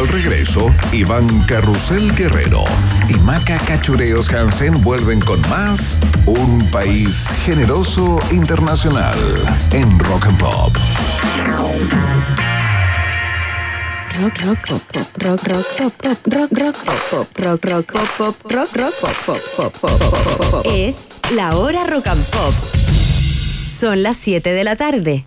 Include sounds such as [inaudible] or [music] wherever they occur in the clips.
al regreso, Iván Carrusel Guerrero y Maca Cachureos Hansen vuelven con más Un País Generoso Internacional en Rock and Pop. Rock, rock, pop, pop, rock, rock, pop, pop, rock, rock, pop, pop, rock, rock, pop, pop, rock, rock, pop, pop, pop, pop, pop. Es la hora rock and pop. Son las 7 de la tarde.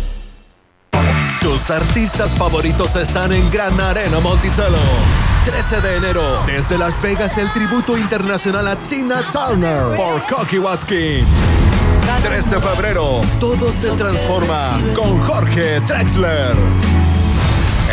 Tus artistas favoritos están en Gran Arena Monticello. 13 de enero, desde Las Vegas, el tributo internacional a Tina Turner por Cocky Watskin. 3 de febrero, todo se transforma con Jorge Drexler.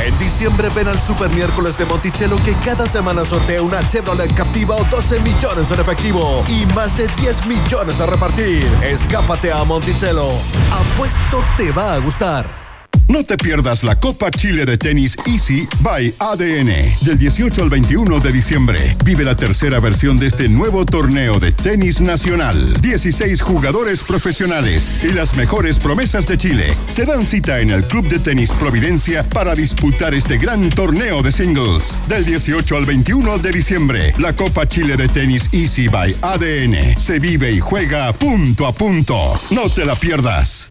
En diciembre ven al Super Miércoles de Monticello que cada semana sortea una Chevrolet Captiva o 12 millones en efectivo y más de 10 millones a repartir. Escápate a Monticello. Apuesto te va a gustar. No te pierdas la Copa Chile de Tenis Easy by ADN del 18 al 21 de diciembre. Vive la tercera versión de este nuevo torneo de tenis nacional. 16 jugadores profesionales y las mejores promesas de Chile se dan cita en el Club de Tenis Providencia para disputar este gran torneo de singles. Del 18 al 21 de diciembre, la Copa Chile de Tenis Easy by ADN se vive y juega punto a punto. No te la pierdas.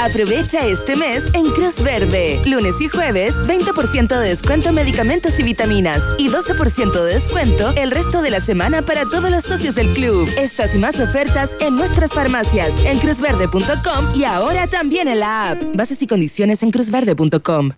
Aprovecha este mes en Cruz Verde. Lunes y jueves, 20% de descuento en medicamentos y vitaminas y 12% de descuento el resto de la semana para todos los socios del club. Estas y más ofertas en nuestras farmacias, en cruzverde.com y ahora también en la app. Bases y condiciones en cruzverde.com.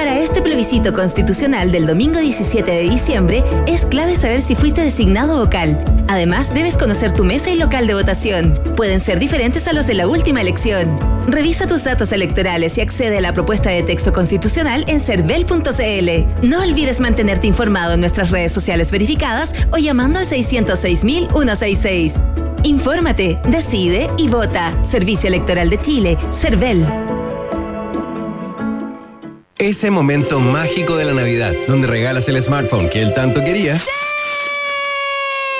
Para este plebiscito constitucional del domingo 17 de diciembre, es clave saber si fuiste designado vocal. Además, debes conocer tu mesa y local de votación. Pueden ser diferentes a los de la última elección. Revisa tus datos electorales y accede a la propuesta de texto constitucional en cervel.cl. No olvides mantenerte informado en nuestras redes sociales verificadas o llamando al 606.166. Infórmate, decide y vota. Servicio Electoral de Chile, CERVEL. Ese momento mágico de la Navidad, donde regalas el smartphone que él tanto quería,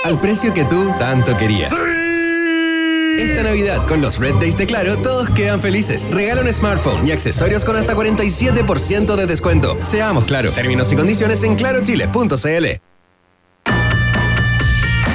al precio que tú tanto querías. Esta Navidad, con los Red Days de Claro, todos quedan felices. Regala un smartphone y accesorios con hasta 47% de descuento. Seamos claro. Términos y condiciones en clarochile.cl.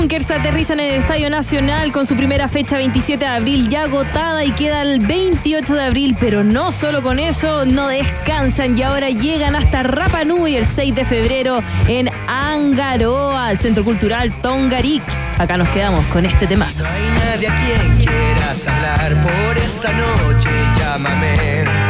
bunkers aterrizan en el Estadio Nacional con su primera fecha 27 de abril ya agotada y queda el 28 de abril, pero no solo con eso, no descansan y ahora llegan hasta Rapa Nui el 6 de febrero en Angaroa, al Centro Cultural Tongarik. Acá nos quedamos con este temazo. No hay nadie a quien quieras hablar por esta noche, llámame.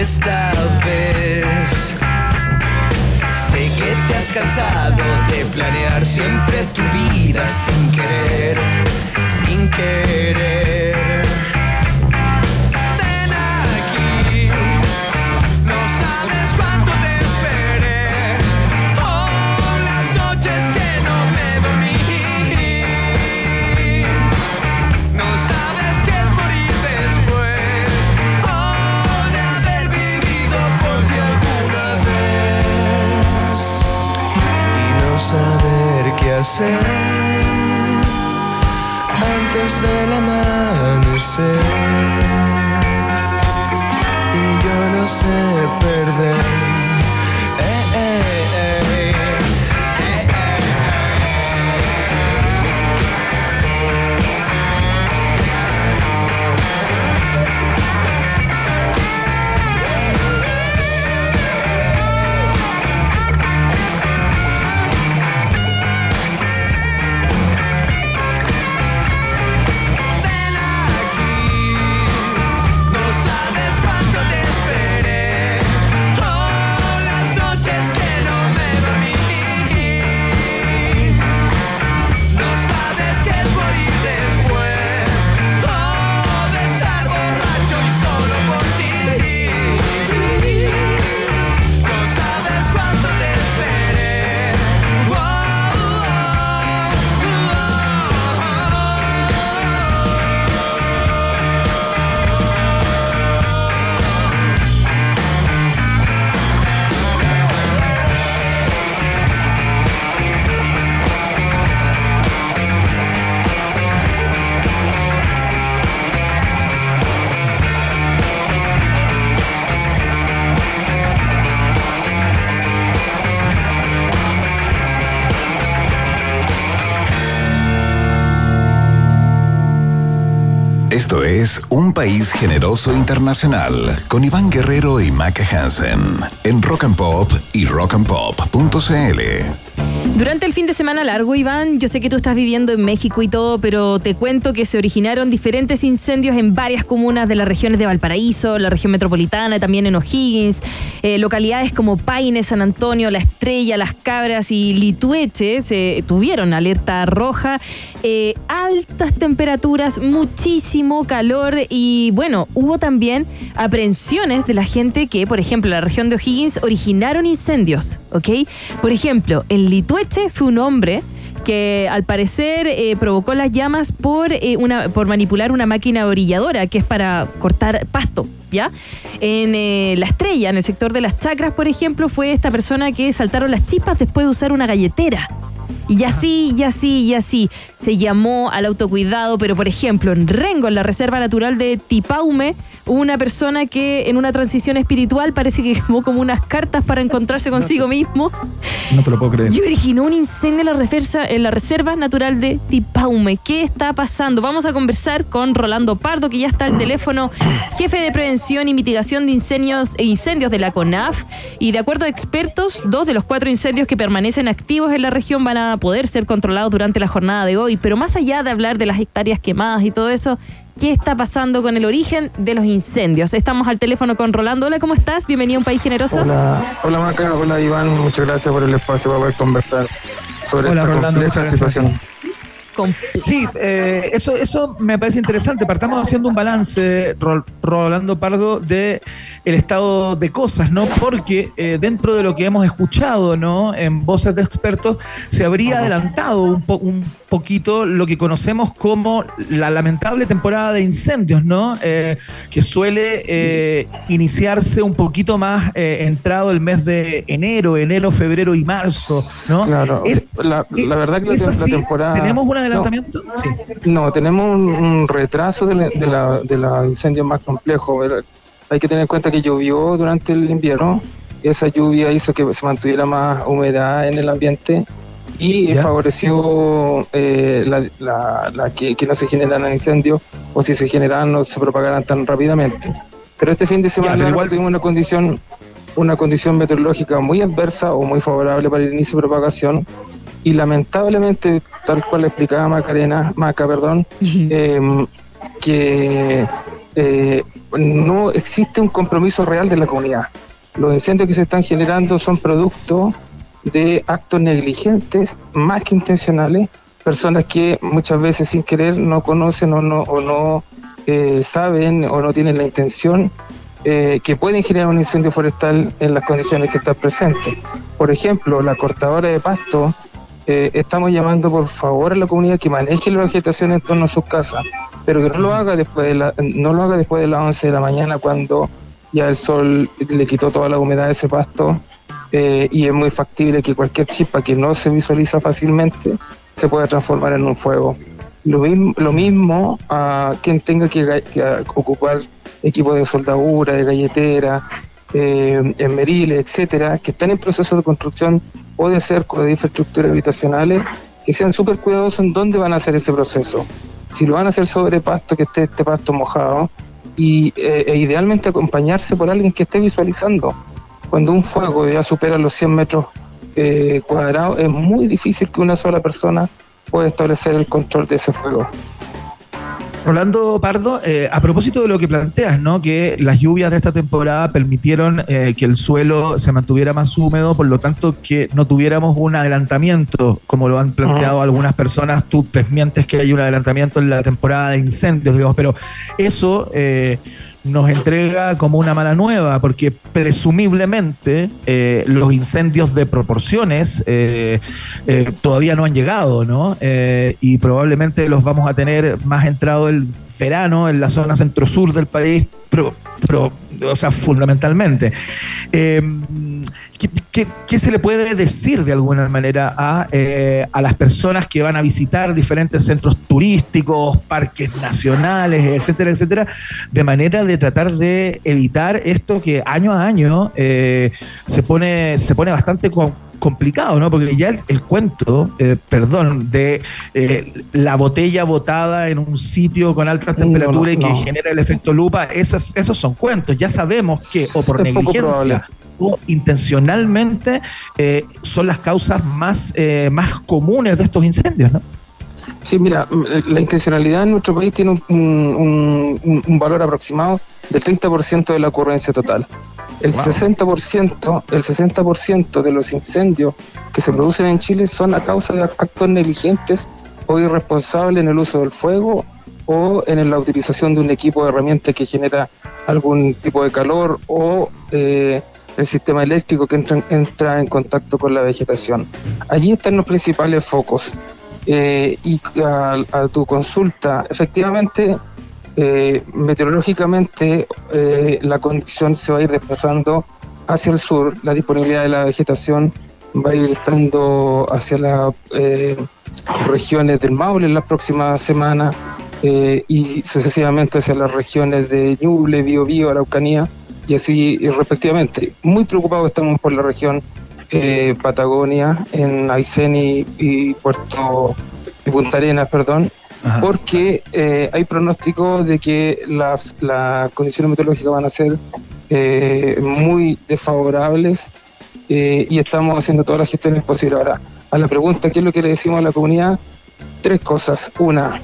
esta vez. Sé que te has cansado de planear siempre tu vida sin querer. Esto es Un País Generoso Internacional con Iván Guerrero y Maca Hansen en Rock and Pop y rockandpop.cl. Durante el fin de semana largo, Iván, yo sé que tú estás viviendo en México y todo, pero te cuento que se originaron diferentes incendios en varias comunas de las regiones de Valparaíso, la región metropolitana, también en O'Higgins, eh, localidades como Paine, San Antonio, La Estrella, Las Cabras y Litueche se tuvieron alerta roja, eh, altas temperaturas, muchísimo calor y bueno, hubo también aprehensiones de la gente que, por ejemplo, en la región de O'Higgins originaron incendios, ¿ok? Por ejemplo, en Litueche fue un hombre que al parecer eh, provocó las llamas por, eh, una, por manipular una máquina orilladora que es para cortar pasto, ¿ya? En eh, La Estrella, en el sector de las chacras, por ejemplo, fue esta persona que saltaron las chispas después de usar una galletera. Y así, y así, y así. Se llamó al autocuidado, pero por ejemplo, en Rengo, en la Reserva Natural de Tipaume, hubo una persona que en una transición espiritual parece que [laughs] quemó como unas cartas para encontrarse consigo mismo No te lo puedo creer. y originó un incendio en la, reserva, en la Reserva Natural de Tipaume. ¿Qué está pasando? Vamos a conversar con Rolando Pardo, que ya está al teléfono, jefe de prevención y mitigación de incendios, e incendios de la CONAF. Y de acuerdo a expertos, dos de los cuatro incendios que permanecen activos en la región van a poder ser controlados durante la jornada de hoy. Pero más allá de hablar de las hectáreas quemadas y todo eso, ¿qué está pasando con el origen de los incendios? Estamos al teléfono con Rolando. Hola, ¿cómo estás? Bienvenido a un país generoso. Hola, hola Maca, hola Iván, muchas gracias por el espacio para poder conversar sobre Hola, esta Rolando, compleja gracias. Sí, eh, eso, eso me parece interesante. Partamos haciendo un balance, Ro- Rolando Pardo, de el estado de cosas, ¿no? Porque eh, dentro de lo que hemos escuchado, ¿no? En voces de expertos, se habría adelantado un, po- un poquito lo que conocemos como la lamentable temporada de incendios, ¿no? Eh, que suele eh, iniciarse un poquito más eh, entrado el mes de enero, enero, febrero y marzo, ¿no? Claro, Es- la, la verdad que la, ¿Es la temporada... ¿Tenemos un adelantamiento? Sí. No, tenemos un, un retraso de, la- de, la, de los incendios más complejos. Pero Hay que tener en cuenta que llovió durante el invierno. Esa lluvia hizo que se mantuviera más humedad en el ambiente y Ya. favoreció eh, la, la- la que, que no se generaran incendios o si se generaran no se propagaran tan rápidamente. Pero este fin de semana largo igual- tuvimos una condición una condición meteorológica muy adversa o muy favorable para el inicio de propagación y lamentablemente, tal cual explicaba Macarena, Maca, perdón, [laughs] eh, que eh, no existe un compromiso real de la comunidad. Los incendios que se están generando son producto de actos negligentes más que intencionales, personas que muchas veces sin querer no conocen o no, o no eh, saben o no tienen la intención eh, que pueden generar un incendio forestal en las condiciones que están presentes. Por ejemplo, la cortadora de pasto, eh, estamos llamando por favor a la comunidad que maneje la vegetación en torno a sus casas, pero que no lo haga después de la, no lo haga después de las 11 de la mañana cuando ya el sol le quitó toda la humedad de ese pasto eh, y es muy factible que cualquier chispa que no se visualiza fácilmente se pueda transformar en un fuego. Lo mismo, lo mismo a quien tenga que, ocupar equipos de soldadura, de galletera, eh, esmeriles, etcétera, que están en proceso de construcción o de cerco de infraestructuras habitacionales, que sean súper cuidadosos en dónde van a hacer ese proceso. Si lo van a hacer sobre pasto, que esté este pasto mojado, y, eh, e idealmente acompañarse por alguien que esté visualizando. Cuando un fuego ya supera los 100 metros eh, cuadrados, es muy difícil que una sola persona pueda establecer el control de ese fuego. Rolando Pardo, eh, a propósito de lo que planteas, ¿no? Que las lluvias de esta temporada permitieron eh, que el suelo se mantuviera más húmedo, por lo tanto que no tuviéramos un adelantamiento, como lo han planteado algunas personas. Tú desmientes que hay un adelantamiento en la temporada de incendios, digamos, pero eso eh, nos entrega como una mala nueva, porque presumiblemente eh, los incendios de proporciones eh, eh, todavía no han llegado, ¿no? Eh, y probablemente los vamos a tener más entrado el verano en la zona centro-sur del país, pero, pero, o sea, fundamentalmente. Eh, ¿qué, se le puede decir de alguna manera a, eh, a las personas que van a visitar diferentes centros turísticos, parques nacionales, etcétera, etcétera, de manera de tratar de evitar esto que año a año eh, se pone se pone bastante complicado, ¿no? Porque ya el, el cuento, eh, perdón, de eh, la botella botada en un sitio con altas No, temperaturas y que genera el efecto lupa, esas, esos son cuentos. Ya sabemos que o por Es negligencia o intencionalmente eh, son las causas más, eh, más comunes de estos incendios, ¿no? Sí, mira, la intencionalidad en nuestro país tiene un- un- un valor aproximado del 30% de la ocurrencia total. El Wow. 60%, el 60% de los incendios que se producen en Chile son a causa de actos negligentes o irresponsables en el uso del fuego o en la utilización de un equipo de herramientas que genera algún tipo de calor o eh, el sistema eléctrico que entra, entra en contacto con la vegetación. Allí están los principales focos. Eh, y a, a tu consulta, efectivamente, eh, meteorológicamente eh, la condición se va a ir desplazando hacia el sur, la disponibilidad de la vegetación va a ir estando hacia las eh, regiones del Maule en las próximas semanas eh, y sucesivamente hacia las regiones de Ñuble, Biobío, Araucanía y así respectivamente. Muy preocupados estamos por la región Patagonia, en Aysén y, Puerto y Punta Arenas, perdón, Porque eh, hay pronósticos de que las las condiciones meteorológicas van a ser eh, muy desfavorables eh, y estamos haciendo todas las gestiones posibles. Ahora, a la pregunta, ¿qué es lo que le decimos a la comunidad? Tres cosas. Una,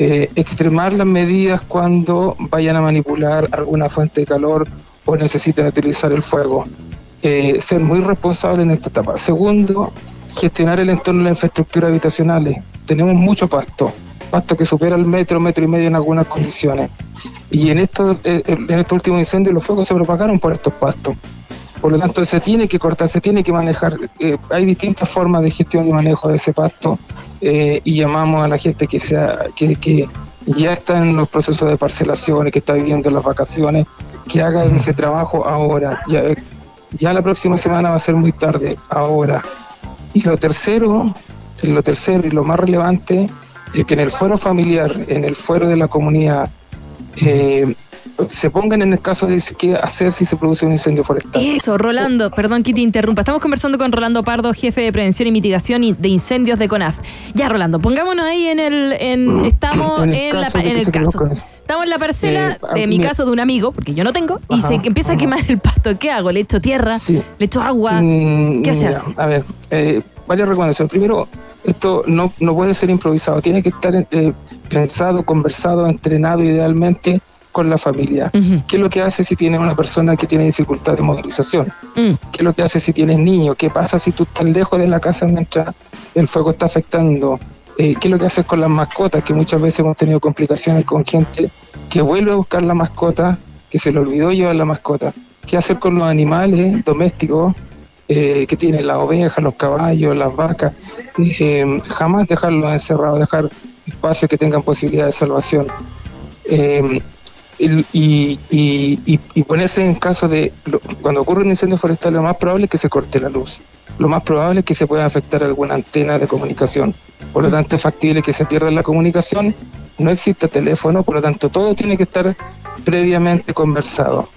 eh, extremar las medidas cuando vayan a manipular alguna fuente de calor o necesiten utilizar el fuego. Eh, ser muy responsable en esta etapa. Segundo, gestionar el entorno de las infraestructuras habitacionales. Tenemos mucho pasto, pasto que supera el metro, metro y medio en algunas condiciones. Y en estos, eh, en estos últimos incendios los fuegos se propagaron por estos pastos. Por lo tanto, se tiene que cortar, se tiene que manejar. eh, hay distintas formas de gestión y manejo de ese pasto eh, y llamamos a la gente que, sea, que, que ya está en los procesos de parcelaciones, que está viviendo las vacaciones, que hagan ese trabajo ahora. Ya, ya la próxima semana va a ser muy tarde, ahora. Y lo tercero, lo tercero y lo más relevante es que en el fuero familiar, en el fuero de la comunidad, eh, se pongan en el caso de qué hacer si se produce un incendio forestal. Eso, Rolando, perdón que te interrumpa. Estamos conversando con Rolando Pardo, jefe de prevención y mitigación de incendios de CONAF. Ya, Rolando, pongámonos ahí en el. en- estamos En el la, caso de en el caso. Estamos en la parcela Eh, de mi caso de un amigo, porque yo no tengo, y se empieza a quemar el pasto. ¿Qué hago? ¿Le echo tierra? Sí. ¿Le echo agua? Mm, ¿Qué se mira, hace? A ver, eh, varias recomendaciones. Primero, esto no, no puede ser improvisado, tiene que estar eh, pensado, conversado, entrenado idealmente con la familia? ¿Qué es lo que hace si tienes una persona que tiene dificultad de movilización? Mm. ¿Qué es lo que hace si tienes niños? ¿Qué pasa si tú estás lejos de la casa mientras el fuego está afectando? Eh, ¿Qué es lo que haces con las mascotas? Que muchas veces hemos tenido complicaciones con gente que vuelve a buscar la mascota, que se le olvidó llevar la mascota. ¿Qué hacer con los animales domésticos eh, que tienen las ovejas, los caballos, las vacas? Jamás dejarlos encerrados, dejar espacios que tengan posibilidad de salvación. Eh, y, y- y- y- ponerse en caso de cuando ocurre un incendio forestal lo más probable es que se corte la luz lo más probable es que se pueda afectar alguna antena de comunicación por lo tanto es factible que se pierda la comunicación no existe teléfono por lo tanto todo tiene que estar previamente conversado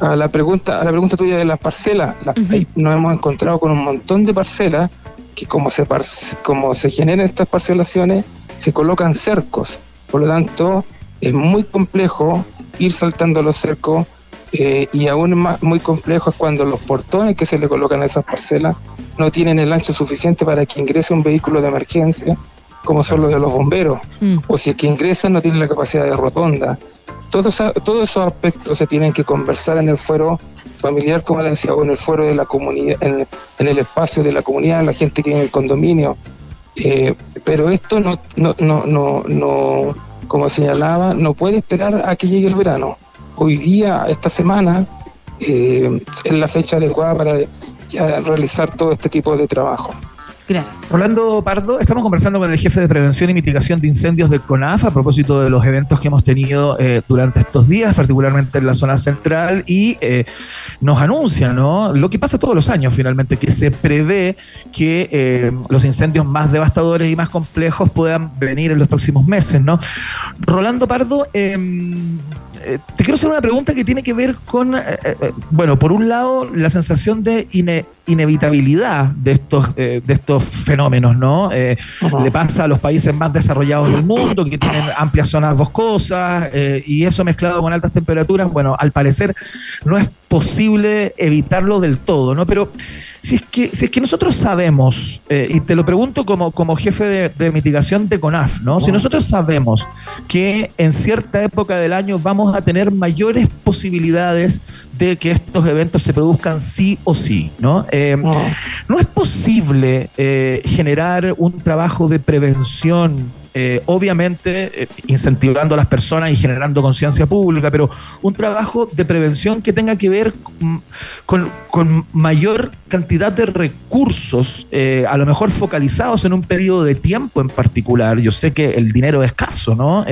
a la pregunta a la pregunta tuya de las parcelas las- ahí nos hemos encontrado con un montón de parcelas que como se par- como se generan estas parcelaciones se colocan cercos. Por lo tanto es muy complejo ir saltando los cercos eh, y aún más muy complejo es cuando los portones que se le colocan a esas parcelas no tienen el ancho suficiente para que ingrese un vehículo de emergencia como son los de los bomberos. O si es que ingresan no tienen la capacidad de rotonda todos, todos esos aspectos se tienen que conversar en el fuero familiar, como le decía, o en el fuero de la comunidad, en, el espacio de la comunidad, la gente que en el condominio. Eh, pero esto no, no, no, no, no, como señalaba, no puede esperar a que llegue el verano. Hoy día, esta semana, eh, es la fecha adecuada para realizar todo este tipo de trabajo. Rolando Pardo, estamos conversando con el jefe de prevención y mitigación de incendios del CONAF a propósito de los eventos que hemos tenido eh, durante estos días, particularmente en la zona central, y eh, nos anuncia ¿no? lo que pasa todos los años finalmente, que se prevé que eh, los incendios más devastadores y más complejos puedan venir en los próximos meses. ¿no? Rolando Pardo, em, te quiero hacer una pregunta que tiene que ver con, bueno, por un lado, la sensación de ine- inevitabilidad de estos, de estos fenómenos, ¿no? Eh, Le pasa a los países más desarrollados del mundo, que tienen amplias zonas boscosas, eh, y eso mezclado con altas temperaturas, bueno, al parecer no es posible evitarlo del todo, ¿no? Pero si es que, si es que nosotros sabemos, eh, y te lo pregunto como, como jefe de, de mitigación de CONAF, ¿no? Si nosotros sabemos que en cierta época del año vamos a tener mayores posibilidades de que estos eventos se produzcan sí o sí, ¿no? Eh, no es posible eh, generar un trabajo de prevención, eh, obviamente eh, incentivando a las personas y generando conciencia pública, pero un trabajo de prevención que tenga que ver con, con- con mayor cantidad de recursos, eh, a lo mejor focalizados en un periodo de tiempo en particular. Yo sé que el dinero es escaso, ¿no?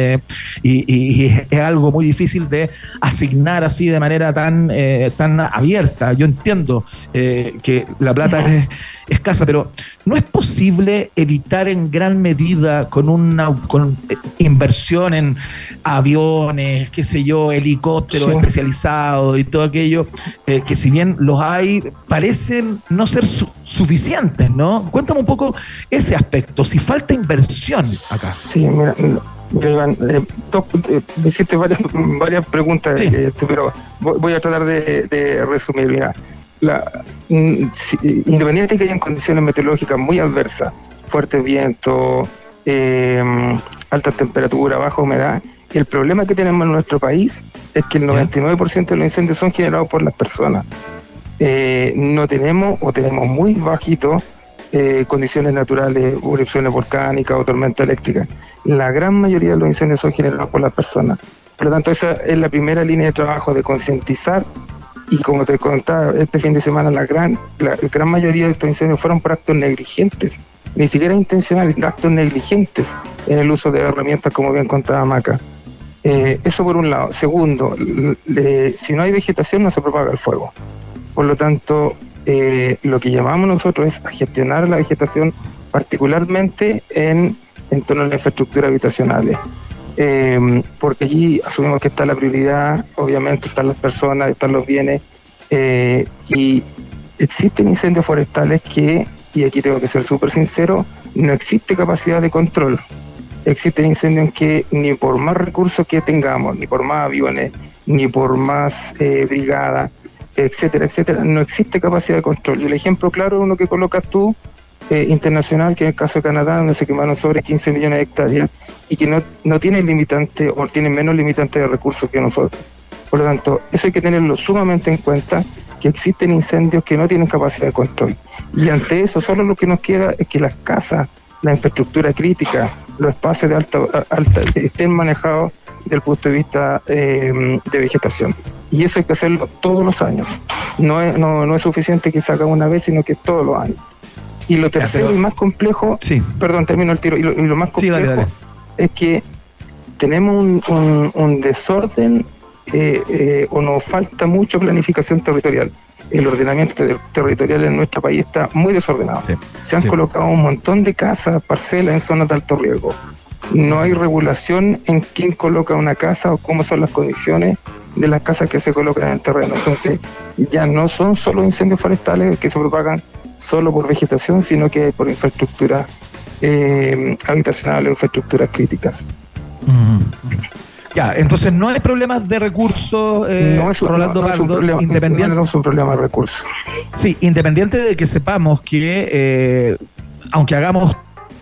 Y, y- y es algo muy difícil de asignar así de manera tan, eh, tan abierta. Yo entiendo que la plata es escasa, pero no es posible evitar en gran medida con una con eh, inversión en aviones, qué sé yo, helicópteros Sí. especializados y todo aquello, eh, que si bien los hay, parecen no ser su- suficientes, ¿no? Cuéntame un poco ese aspecto, si falta inversión acá. Sí, mira, mira, Iván, eh, eh, hiciste varias, varias preguntas, este, pero voy, voy a tratar de, de resumir. Mira, la, mm, independiente de que hayan condiciones meteorológicas muy adversas, fuertes vientos, eh, alta temperatura, baja humedad, el problema que tenemos en nuestro país es que el 99% de los incendios son generados por las personas. Eh, no tenemos o tenemos muy bajito eh, condiciones naturales, erupciones volcánicas o tormenta eléctrica. La gran mayoría de los incendios son generados por las personas. Por lo tanto, esa es la primera línea de trabajo de concientizar y como te contaba, este fin de semana la gran, la gran mayoría de estos incendios fueron por actos negligentes, ni siquiera intencionales, actos negligentes en el uso de herramientas como bien contaba Maca. Eh, eso por un lado. Segundo, si no hay vegetación no se propaga el fuego. Por lo tanto, eh, lo que llamamos nosotros es a gestionar la vegetación, particularmente en, en torno a la infraestructura habitacionales. Eh, porque allí asumimos que está la prioridad, obviamente están las personas, están los bienes, eh, y existen incendios forestales que, y aquí tengo que ser súper sincero, no existe capacidad de control. Existen incendios en que ni por más recursos que tengamos, ni por más aviones, ni por más eh, brigadas, etcétera, etcétera, no existe capacidad de control. Y el ejemplo claro es uno que colocas tú, eh, internacional, que es el caso de Canadá, donde se quemaron sobre 15 millones de hectáreas y que no, no tiene limitante o tiene menos limitante de recursos que nosotros. Por lo tanto, eso hay que tenerlo sumamente en cuenta, que existen incendios que no tienen capacidad de control. Y ante eso, solo lo que nos queda es que las casas, la infraestructura crítica, los espacios de alta, alta estén manejados desde el punto de vista eh, de vegetación. Y eso hay que hacerlo todos los años. No es, no, no es suficiente que se haga una vez, sino que todos los años. Y lo tercero y más complejo, perdón, termino el tiro, y lo, y lo más Sí, complejo dale, dale. es que tenemos un, un- un desorden eh, eh, o nos falta mucho planificación territorial. El ordenamiento ter- territorial en nuestro país está muy desordenado. Se han colocado un montón de casas, parcelas en zonas de alto riesgo. No hay regulación en quién coloca una casa o cómo son las condiciones de las casas que se colocan en el terreno. Entonces, ya no son solo incendios forestales que se propagan solo por vegetación, sino que por infraestructura eh, habitacional o infraestructuras críticas. Ya, entonces no hay problemas de recursos, eh, no es, un- Rolando no es un Pardo, problema, independiente. no es un problema de recursos. Sí, independiente de que sepamos que, eh, aunque hagamos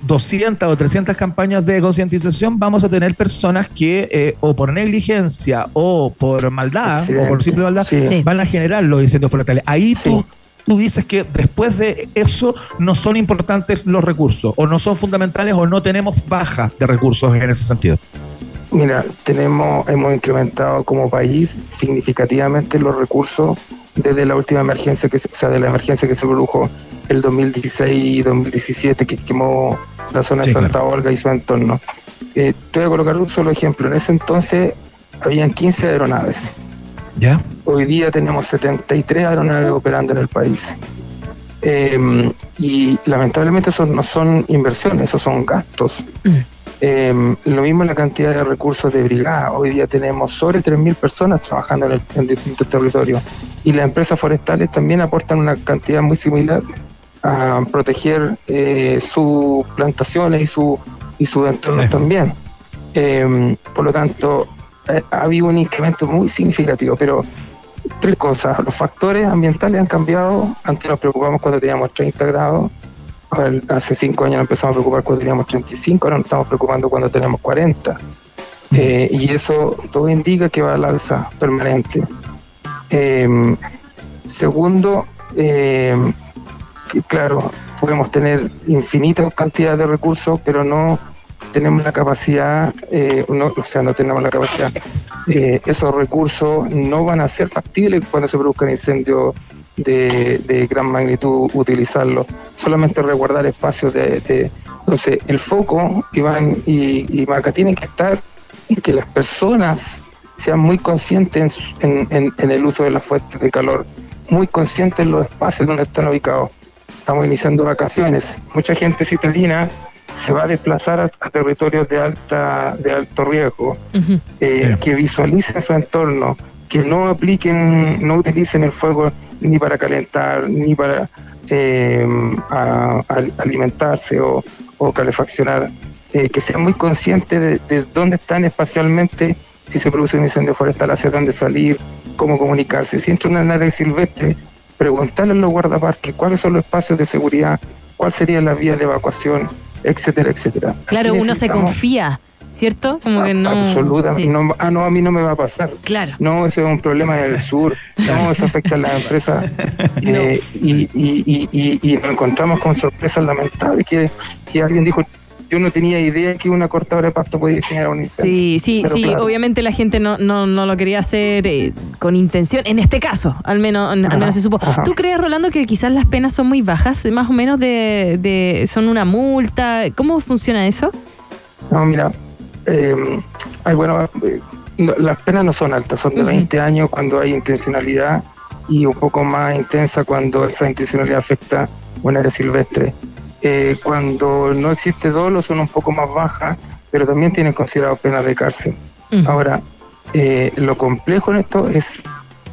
200 o 300 campañas de concientización, vamos a tener personas que, eh, o por negligencia, o por maldad, Accidente, o por simple maldad, sí. van a generar los incendios forestales. Ahí tú, tú dices que después de eso no son importantes los recursos, o no son fundamentales, o no tenemos baja de recursos en ese sentido. Mira, tenemos, hemos incrementado como país significativamente los recursos desde la última emergencia, que se- o sea, de la emergencia que se produjo el 2016 y 2017, que quemó la zona Sí, de Santa claro. Olga y su entorno. Eh, te voy a colocar un solo ejemplo. En ese entonces habían 15 aeronaves. ¿Ya? Hoy día tenemos 73 aeronaves operando en el país. Eh, y lamentablemente eso no son inversiones, esos son gastos. Eh, lo mismo la cantidad de recursos de brigada. Hoy día tenemos sobre 3.000 personas trabajando en, el- en distintos territorios. Y las empresas forestales también aportan una cantidad muy similar a proteger eh, sus plantaciones y su y sus entornos también. Eh, por lo tanto, ha habido un incremento muy significativo, pero tres cosas. Los factores ambientales han cambiado. Antes nos preocupamos cuando teníamos 30 grados. Ahora, Hace cinco años nos empezamos a preocupar cuando teníamos 35, ahora nos estamos preocupando cuando tenemos 40. Eh, y eso todo indica que va al alza permanente. Eh, segundo, eh, claro, podemos tener infinitas cantidades de recursos, pero no tenemos la capacidad, eh, no, o sea, no tenemos la capacidad. Eh, esos recursos no van a ser factibles cuando se produzcan incendios de, de gran magnitud, utilizarlos. Solamente resguardar espacios de, Entonces, el foco, Iván y, y Maca, tienen que estar en que las personas sean muy conscientes en, en- en el uso de las fuentes de calor, muy conscientes en los espacios donde están ubicados. Estamos iniciando vacaciones. Mucha gente citadina se va a desplazar a, a territorios de alta de alto riesgo, eh, que visualicen su entorno, que no apliquen, no utilicen el fuego ni para calentar, ni para eh, a- a- alimentarse o, o calefaccionar, eh, que sean muy conscientes de, de dónde están espacialmente, si se produce un incendio forestal, hacia dónde salir, cómo comunicarse. Si entra una área silvestre, preguntarle a los guardaparques cuáles son los espacios de seguridad, cuál sería la vía de evacuación, etcétera, etcétera. Claro, uno se confía, ¿cierto? Como que no. Absolutamente. sí. No, ah, no, a mí no me va a pasar. Claro. No, ese es un problema en el sur. No, eso afecta a las empresas. [laughs] Eh, y, y, y, y, y nos encontramos con sorpresas lamentables que, que alguien dijo, yo no tenía idea que una cortadora de pasto podía generar un incendio. Sí, sí, sí. claro. Obviamente la gente no, no, no lo quería hacer eh, con intención. En este caso, al menos, al menos se supo. ajá. ¿Tú crees, Rolando, que quizás las penas son muy bajas? Más o menos de, de son una multa. ¿Cómo funciona eso? No, mira, eh, ay, bueno, eh, no, las penas no son altas, son de 20 años cuando hay intencionalidad y un poco más intensa cuando esa intencionalidad afecta un área silvestre. Eh, cuando no existe dolo son un poco más bajas, pero también tienen considerado penas de cárcel. Ahora, eh, lo complejo en esto es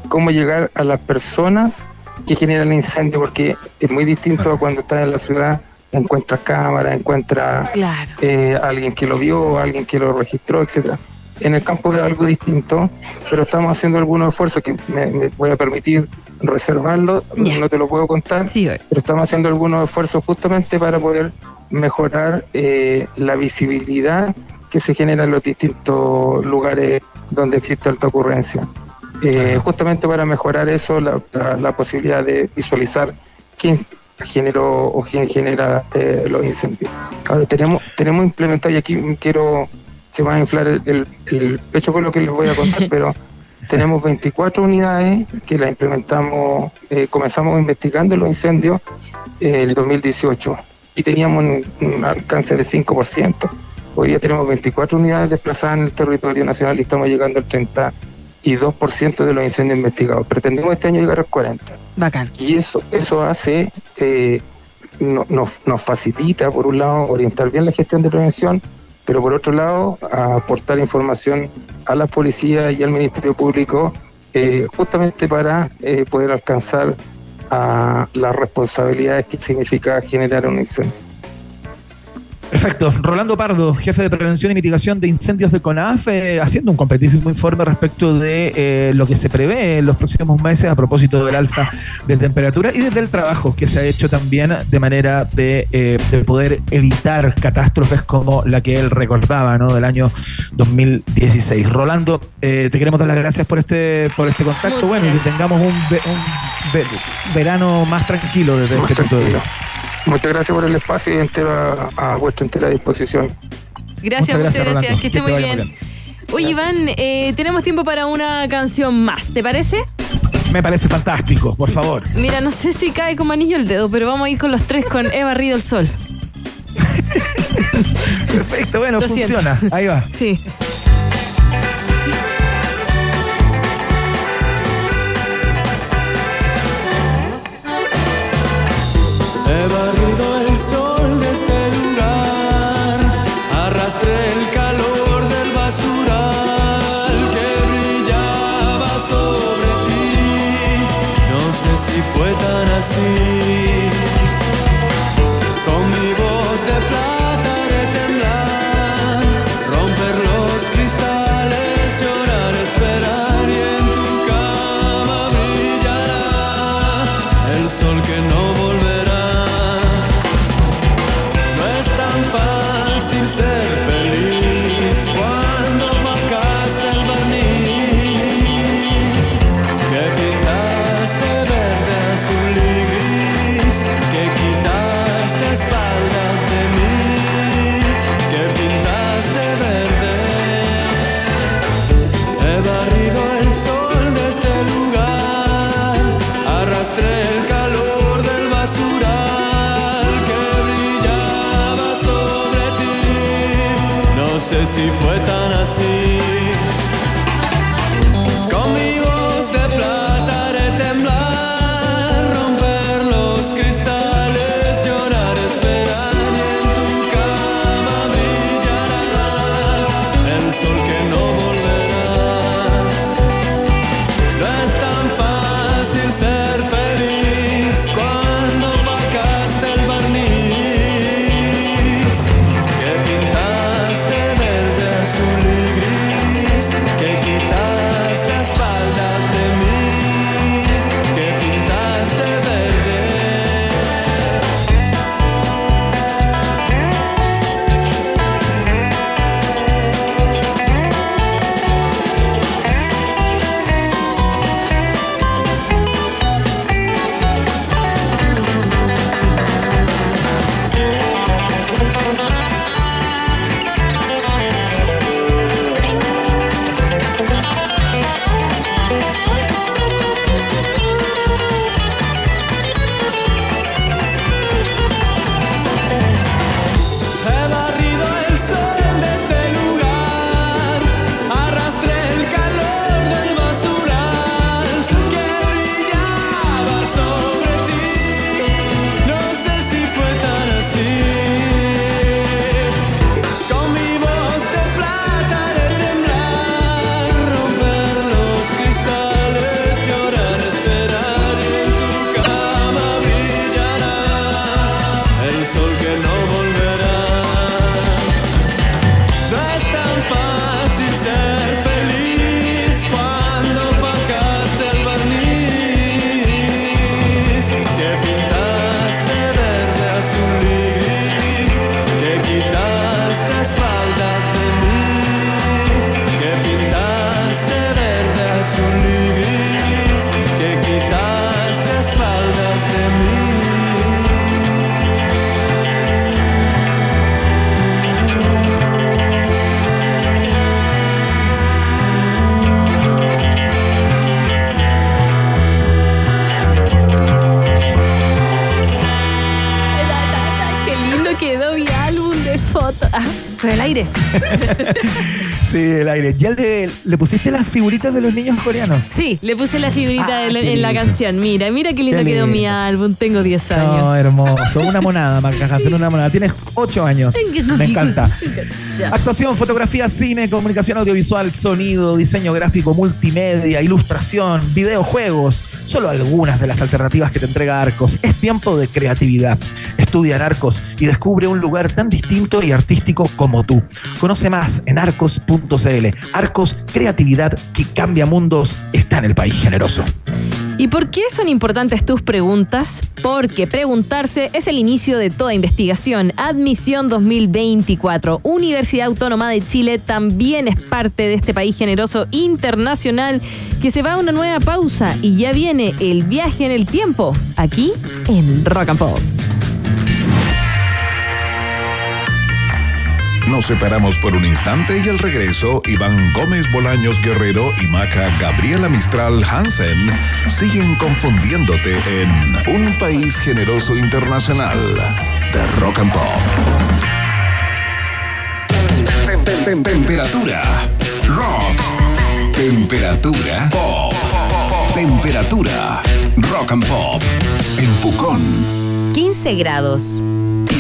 cómo llegar a las personas que generan el incendio, porque es muy distinto a cuando estás en la ciudad, encuentras cámaras, encuentras Claro. eh, alguien que lo vio, alguien que lo registró, etcétera. En el campo es algo distinto, pero estamos haciendo algunos esfuerzos que me, me voy a permitir reservarlo, no te lo puedo contar, pero estamos haciendo algunos esfuerzos justamente para poder mejorar eh, la visibilidad que se genera en los distintos lugares donde existe alta ocurrencia. Eh, justamente para mejorar eso, la, la- la posibilidad de visualizar quién generó o quién genera eh, los incendios. Ahora tenemos, tenemos implementado, y aquí quiero, se va a inflar el, el- el pecho con lo que les voy a contar, [laughs] pero tenemos 24 unidades que las implementamos, eh, comenzamos investigando los incendios eh, el 2018 y teníamos un, un alcance de 5%. Hoy día tenemos 24 unidades desplazadas en el territorio nacional y estamos llegando al 32% de los incendios investigados. Pretendemos este año llegar al 40%. Bacán. Y eso, eso hace, eh, no- nos, nos facilita, por un lado, orientar bien la gestión de prevención, pero por otro lado, aportar información a la policía y al Ministerio Público, eh, justamente para eh, poder alcanzar a las responsabilidades que significa generar un incendio. Perfecto. Rolando Pardo, jefe de prevención y mitigación de incendios de CONAF, eh, haciendo un completísimo informe respecto de eh, lo que se prevé en los próximos meses a propósito del alza de temperatura y desde el trabajo que se ha hecho también de manera de, eh, de poder evitar catástrofes como la que él recordaba, ¿no? Del año 2016. Rolando, eh, te queremos dar las gracias por este, por este contacto. Muchas bueno, y que tengamos un, un ve- verano más tranquilo desde Más este punto de vista. Muchas gracias por el espacio y entero a, a vuestra entera disposición. Gracias, muchas gracias. Que esté muy bien. Oye, Iván, eh, tenemos tiempo para una canción más, ¿te parece? Me parece fantástico, por favor. Mira, no sé si cae como anillo el dedo, pero vamos a ir con los tres con Eva Río el Sol. [laughs] Perfecto, bueno, Lo siento. funciona. Ahí va. Sí. He barrido el sol de este lugar, arrastré el calor del basural que brillaba sobre ti. No sé si fue tan así. Aire. ¿Ya le, le pusiste las figuritas de los niños coreanos? Sí, le puse la figurita Ah, en, la- en canción. Mira, mira qué lindo Qué quedó mi álbum. Tengo 10 No, años. hermoso. Una monada, Maca Hansen, una monada. Tienes ocho años. Me encanta. Actuación, fotografía, cine, comunicación audiovisual, sonido, diseño gráfico, multimedia, ilustración, videojuegos. Solo algunas de las alternativas que te entrega Arcos. Es tiempo de creatividad. Estudia en Arcos y descubre un lugar tan distinto y artístico como tú. Conoce más en arcos.cl. Arcos, creatividad que cambia mundos, está en el país generoso. ¿Y por qué son importantes tus preguntas? Porque preguntarse es el inicio de toda investigación. Admisión 2024. Universidad Autónoma de Chile también es parte de este país generoso internacional que se va a una nueva pausa y ya viene el viaje en el tiempo aquí en Rock and Pop. Nos separamos por un instante y al regreso, Iván Gómez Bolaños Guerrero y Maca Gabriela Mistral Hansen siguen confundiéndote en Un País Generoso Internacional de Rock and Pop. Tem- tem- tem- Temperatura. Rock. Temperatura. Pop. Temperatura. Rock and Pop. En Pucón 15 grados,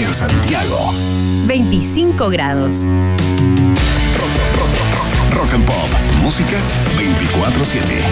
en Santiago. 25 grados. Rock and Pop. Música 24-7.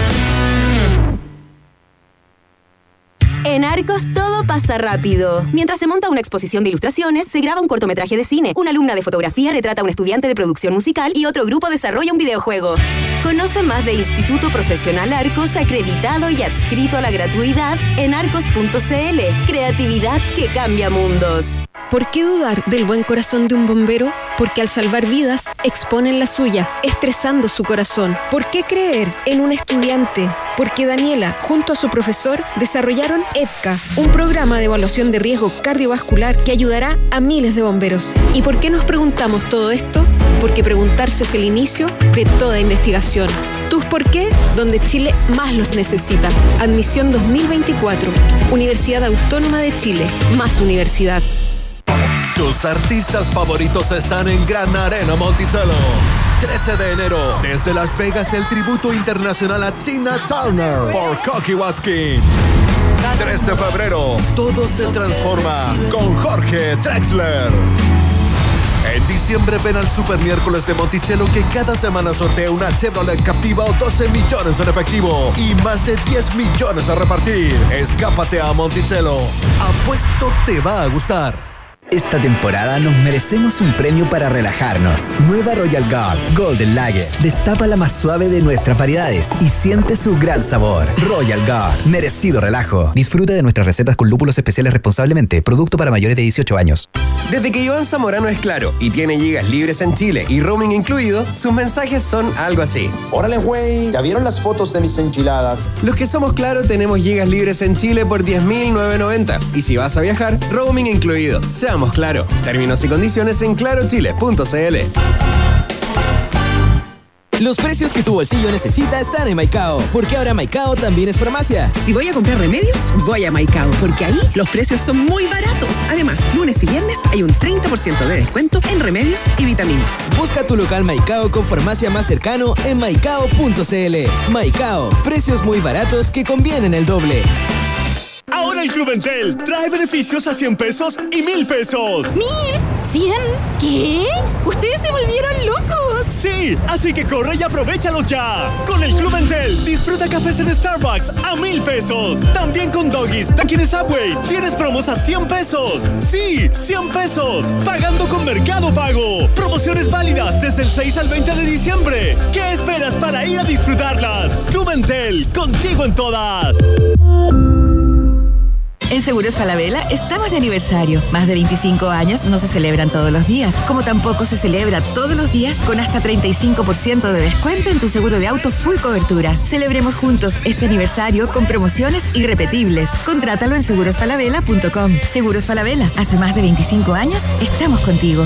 En Arcos todo pasa rápido. Mientras se monta una exposición de ilustraciones, se graba un cortometraje de cine, una alumna de fotografía retrata a un estudiante de producción musical y otro grupo desarrolla un videojuego. Conoce más de Instituto Profesional Arcos acreditado y adscrito a la gratuidad en arcos.cl. Creatividad que cambia mundos. ¿Por qué dudar del buen corazón de un bombero? Porque al salvar vidas, exponen la suya, estresando su corazón. ¿Por qué creer en un estudiante? Porque Daniela, junto a su profesor, desarrollaron EPCA, un programa de evaluación de riesgo cardiovascular que ayudará a miles de bomberos. ¿Y por qué nos preguntamos todo esto? Porque preguntarse es el inicio de toda investigación. ¿Tus por qué? Donde Chile más los necesita. Admisión 2024. Universidad Autónoma de Chile. Más universidad. Tus artistas favoritos están en Gran Arena Monticello. 13 de enero, desde Las Vegas, el tributo internacional a Tina Turner por Cocky Watkins. 3 de febrero, todo se transforma con Jorge Drexler. En diciembre ven al Super Miércoles de Monticello que cada semana sortea una Chevrolet Captiva o 12 millones en efectivo y más de 10 millones a repartir. Escápate a Monticello. Apuesto te va a gustar. Esta temporada nos merecemos un premio para relajarnos. Nueva Royal Guard Golden Lager. Destapa la más suave de nuestras variedades y siente su gran sabor. Royal Guard. Merecido relajo. Disfruta de nuestras recetas con lúpulos especiales responsablemente. Producto para mayores de 18 años. Desde que Iván Zamorano es claro y tiene gigas libres en Chile y roaming incluido, sus mensajes son algo así. Órale, güey, ¿ya vieron las fotos de mis enchiladas? Los que somos claro tenemos gigas libres en Chile por 10.990 y si vas a viajar, roaming incluido. Seamos claro. Términos y condiciones en clarochile.cl. Los precios que tu bolsillo necesita están en Maicao, porque ahora Maicao también es farmacia. Si voy a comprar remedios, voy a Maicao, porque ahí los precios son muy baratos. Además, lunes y viernes hay un 30% de descuento en remedios y vitaminas. Busca tu local Maicao con farmacia más cercano en maicao.cl. Maicao, precios muy baratos que convienen el doble. Ahora el Club Entel trae beneficios a 100 pesos y 1000 pesos. ¿Mil? ¿Cien? ¿Qué? ¿Ustedes se volvieron locos? Sí, así que corre y aprovechalos ya. Con el Club Entel disfruta cafés en Starbucks a 1000 pesos. También con Doggies, Dunkin' Subway, tienes promos a 100 pesos. Sí, 100 pesos. Pagando con Mercado Pago. Promociones válidas desde el 6 al 20 de diciembre. ¿Qué esperas para ir a disfrutarlas? Club Entel, contigo en todas. En Seguros Falabella estamos de aniversario. Más de 25 años no se celebran todos los días, como tampoco se celebra todos los días con hasta 35% de descuento en tu seguro de auto full cobertura. Celebremos juntos este aniversario con promociones irrepetibles. Contrátalo en segurosfalabella.com. Seguros Falabella, hace más de 25 años estamos contigo.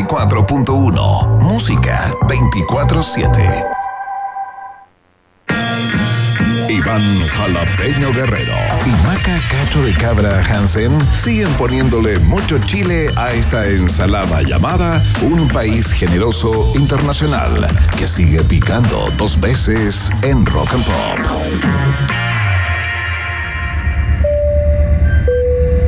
94.1 Música 24/7 Iván Jalapeño Guerrero y Maca Cacho de Cabra Hansen siguen poniéndole mucho chile a esta ensalada llamada Un País Generoso Internacional que sigue picando dos veces en Rock and Pop.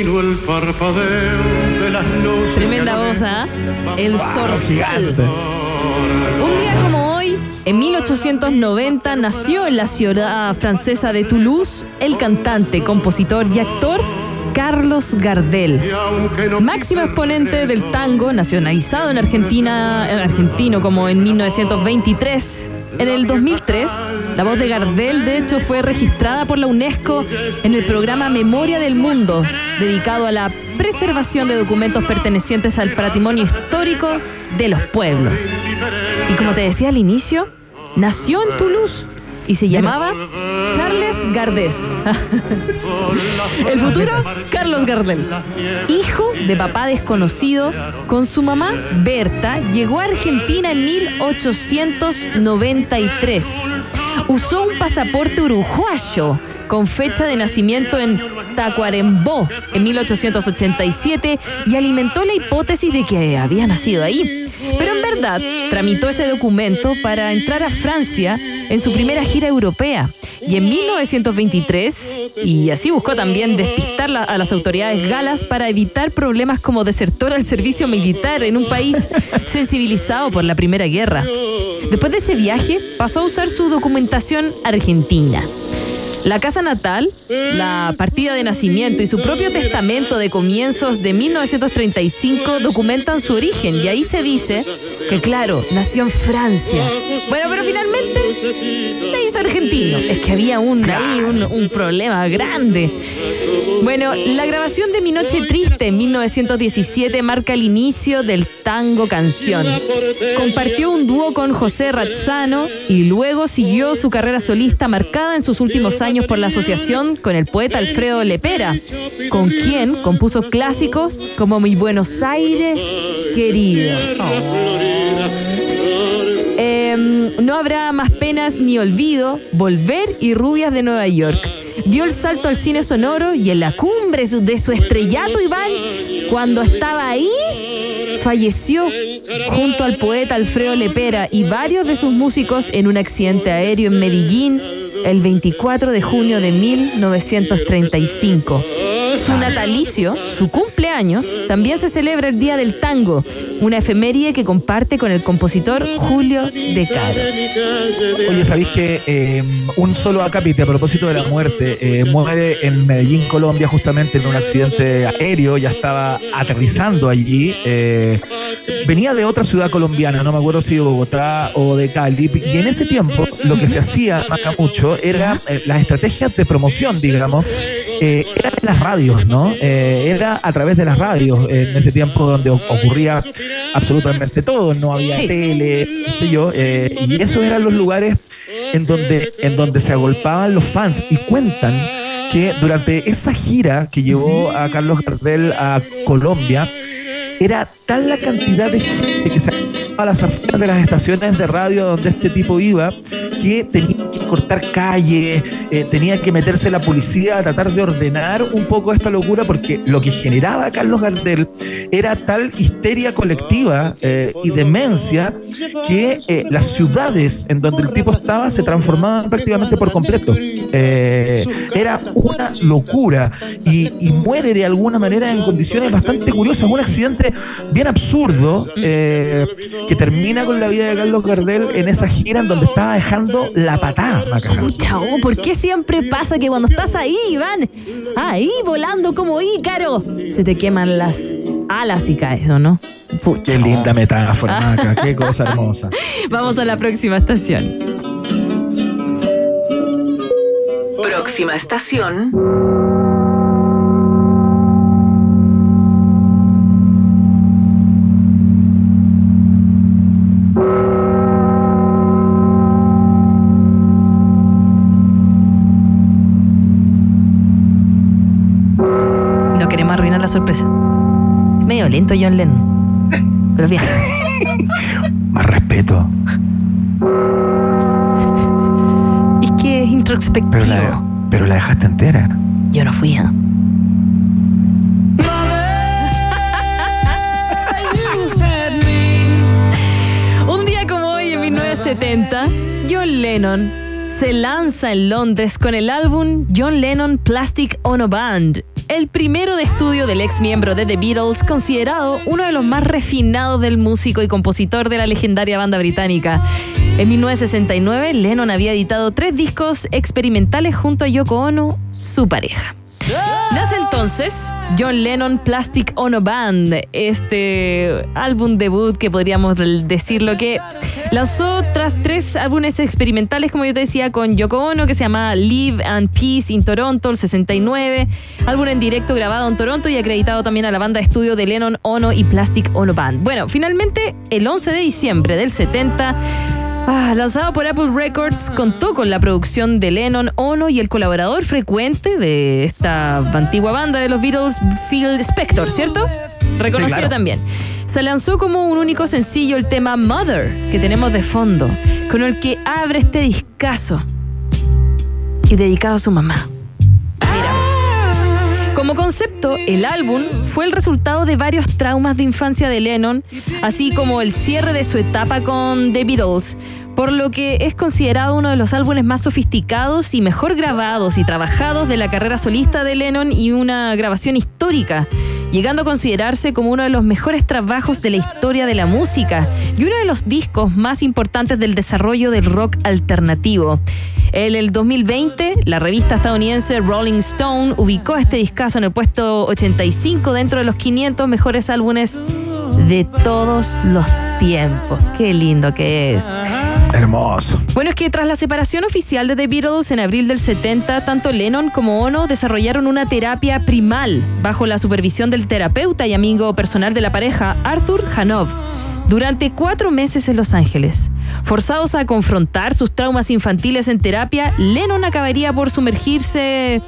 Yo adivino el parpadeo de las luces. Tremenda voz, ¿ah? El zorzal. Un día como hoy, en 1890, nació en la ciudad francesa de Toulouse el cantante, compositor y actor Carlos Gardel. Máximo exponente del tango, nacionalizado en Argentina, en argentino como en 1923. En el 2003, la voz de Gardel, de hecho, fue registrada por la UNESCO en el programa Memoria del Mundo, dedicado a la preservación de documentos pertenecientes al patrimonio histórico de los pueblos. Y como te decía al inicio, nació en Toulouse y se llamaba Charles Gardés. [laughs] El futuro, Carlos Gardel. Hijo de papá desconocido, con su mamá Berta, llegó a Argentina en 1893. Usó un pasaporte uruguayo con fecha de nacimiento en Tacuarembó en 1887 y alimentó la hipótesis de que había nacido ahí. Pero en verdad tramitó ese documento para entrar a Francia en su primera gira europea. Y en 1923, y así buscó también despistar la- a las autoridades galas para evitar problemas como desertor al servicio militar en un país [laughs] sensibilizado por la Primera Guerra. Después de ese viaje, pasó a usar su documentación argentina. La casa natal, la partida de nacimiento y su propio testamento de comienzos de 1935 documentan su origen y ahí se dice que claro, nació en Francia. Bueno, pero finalmente se hizo argentino. Es que había un, ahí un, un problema grande. Bueno, la grabación de Mi Noche Triste en 1917 marca el inicio del tango canción. Compartió un dúo con José Razzano y luego siguió su carrera solista marcada en sus últimos años por la asociación con el poeta Alfredo Lepera, con quien compuso clásicos como Mi Buenos Aires querido. Em, no habrá más penas ni olvido, Volver y Rubias de Nueva York. Dio el salto al cine sonoro y en la cumbre de su estrellato, Iván, cuando estaba ahí, falleció junto al poeta Alfredo Lepera y varios de sus músicos en un accidente aéreo en Medellín el 24 de junio de 1935. Su natalicio, su cumpleaños, también se celebra el Día del Tango, una efeméride que comparte con el compositor Julio De Caro. Oye, ¿sabéis que eh, un solo acápite a propósito de la muerte eh, muere en Medellín, Colombia, justamente en un accidente aéreo? Ya estaba aterrizando allí. eh, venía de otra ciudad colombiana, no me acuerdo si de Bogotá o de Cali. Y en ese tiempo, lo que se hacía acá mucho era eh, las estrategias de promoción, digamos. Eh, eran en las radios, ¿no? Eh, era a través de las radios en ese tiempo donde ocurría absolutamente todo, no había Sí. tele, qué sé yo, eh, y esos eran los lugares en donde, en donde se agolpaban los fans y cuentan que durante esa gira que llevó a Carlos Gardel a Colombia, era tal la cantidad de gente que se a las afueras de las estaciones de radio donde este tipo iba, que tenía que cortar calles, eh, tenía que meterse la policía a tratar de ordenar un poco esta locura, porque lo que generaba Carlos Gardel era tal histeria colectiva eh, y demencia que eh, las ciudades en donde el tipo estaba se transformaban prácticamente por completo. Eh, era una locura y, y muere de alguna manera en condiciones bastante curiosas. Un accidente bien absurdo eh, que termina con la vida de Carlos Gardel en esa gira en donde estaba dejando la patada. Chao, ¿por qué siempre pasa que cuando estás ahí, Iván, ahí volando como ícaro, se te queman las alas y caes, ¿o no? Pucha. Qué linda metáfora, Maca, qué cosa hermosa. [laughs] Vamos a la próxima estación. Próxima estación. No queremos arruinar la sorpresa. Medio lento John Lennon. Pero bien. [laughs] Más respeto. Es que es introspectivo. Pero la, pero la dejaste entera. Yo no fui, ¿eh? Un día como hoy, en 1970, John Lennon se lanza en Londres con el álbum John Lennon Plastic Ono Band, el primero de estudio del ex miembro de The Beatles, considerado uno de los más refinados del músico y compositor de la legendaria banda británica. En 1969, Lennon había editado tres discos experimentales junto a Yoko Ono, su pareja. Nace entonces John Lennon Plastic Ono Band, este álbum debut que podríamos decirlo que lanzó tras tres álbumes experimentales, como yo te decía, con Yoko Ono, que se llama Live and Peace in Toronto, el 69, álbum en directo grabado en Toronto y acreditado también a la banda de estudio de Lennon Ono y Plastic Ono Band. Bueno, finalmente el 11 de diciembre del 70 Ah, lanzado por Apple Records, contó con la producción de Lennon, Ono y el colaborador frecuente de esta antigua banda de los Beatles, Phil Spector, ¿cierto? Reconocido Sí, claro. también. Se lanzó como un único sencillo el tema Mother, que tenemos de fondo, con el que abre este discazo y dedicado a su mamá. Como concepto, el álbum fue el resultado de varios traumas de infancia de Lennon, así como el cierre de su etapa con The Beatles, por lo que es considerado uno de los álbumes más sofisticados y mejor grabados y trabajados de la carrera solista de Lennon y una grabación histórica, llegando a considerarse como uno de los mejores trabajos de la historia de la música y uno de los discos más importantes del desarrollo del rock alternativo. En el 2020, la revista estadounidense Rolling Stone ubicó este discazo en el puesto 85 dentro de los 500 mejores álbumes de todos los tiempos. Qué lindo que es. Hermoso. Bueno, es que tras la separación oficial de The Beatles en abril del 70, tanto Lennon como Ono desarrollaron una terapia primal bajo la supervisión del terapeuta y amigo personal de la pareja, Arthur Hanov, durante cuatro meses en Los Ángeles. Forzados a confrontar sus traumas infantiles en terapia, Lennon acabaría por sumergirse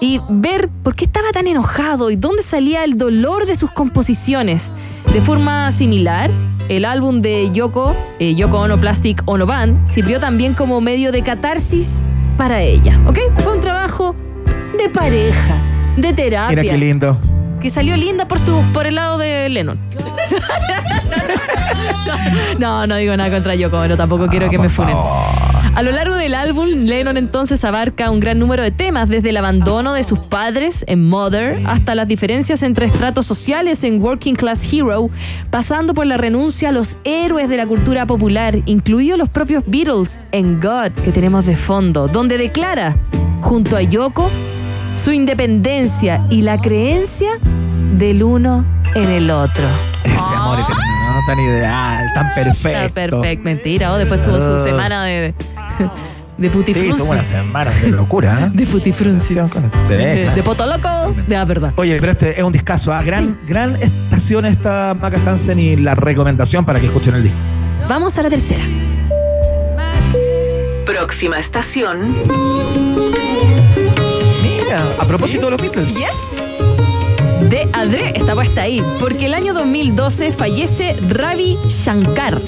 y ver por qué estaba tan enojado y dónde salía el dolor de sus composiciones. De forma similar, el álbum de Yoko, eh, Yoko Ono Plastic Ono Band, sirvió también como medio de catarsis para ella. ¿Ok? Fue un trabajo de pareja, de terapia. Mira qué lindo. Que salió linda por su por el lado de Lennon. [laughs] no, no digo nada contra Yoko Ono, tampoco quiero que me funen. A lo largo del álbum, Lennon entonces abarca un gran número de temas, desde el abandono de sus padres en Mother hasta las diferencias entre estratos sociales en Working Class Hero, pasando por la renuncia a los héroes de la cultura popular, incluidos los propios Beatles en God, que tenemos de fondo, donde declara, junto a Yoko, su independencia y la creencia del uno en el otro. Ese amor eterno, ¿no? tan ideal, tan perfecto. Está perfecto, mentira. O después tuvo su Ah. semana de, de Sí, tuvo una semana de locura. ¿eh? De. Sí, de, de potoloco. De la verdad. Oye, pero este es un discazo, ¿ah? gran, gran estación esta Maca Hansen y la recomendación para que escuchen el disco. Vamos a la tercera. Próxima estación. A propósito de los Beatles. Yes. De Adre está puesta ahí, porque el año 2012 fallece Ravi Shankar.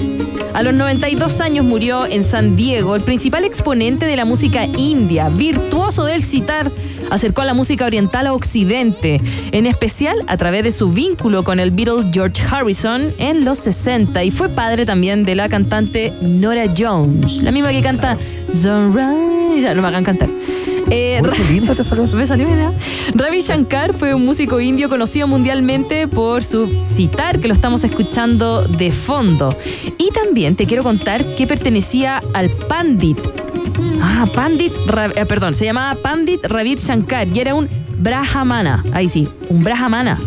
A los 92 años murió en San Diego el principal exponente de la música india, virtuoso del citar, acercó a la música oriental a Occidente, en especial a través de su vínculo con el Beatle George Harrison en los 60 y fue padre también de la cantante Nora Jones, la misma que canta Sunrise, ya no me hagan cantar. Eh, Uy, qué lindo te salió [laughs] eso. me salió bien. Ravi Shankar fue un músico indio conocido mundialmente por su citar, que lo estamos escuchando de fondo. Y también te quiero contar que pertenecía al Pandit. Ah, Pandit, eh, perdón, se llamaba Pandit Ravi Shankar y era un Brahmana. Ahí sí, un Brahmana.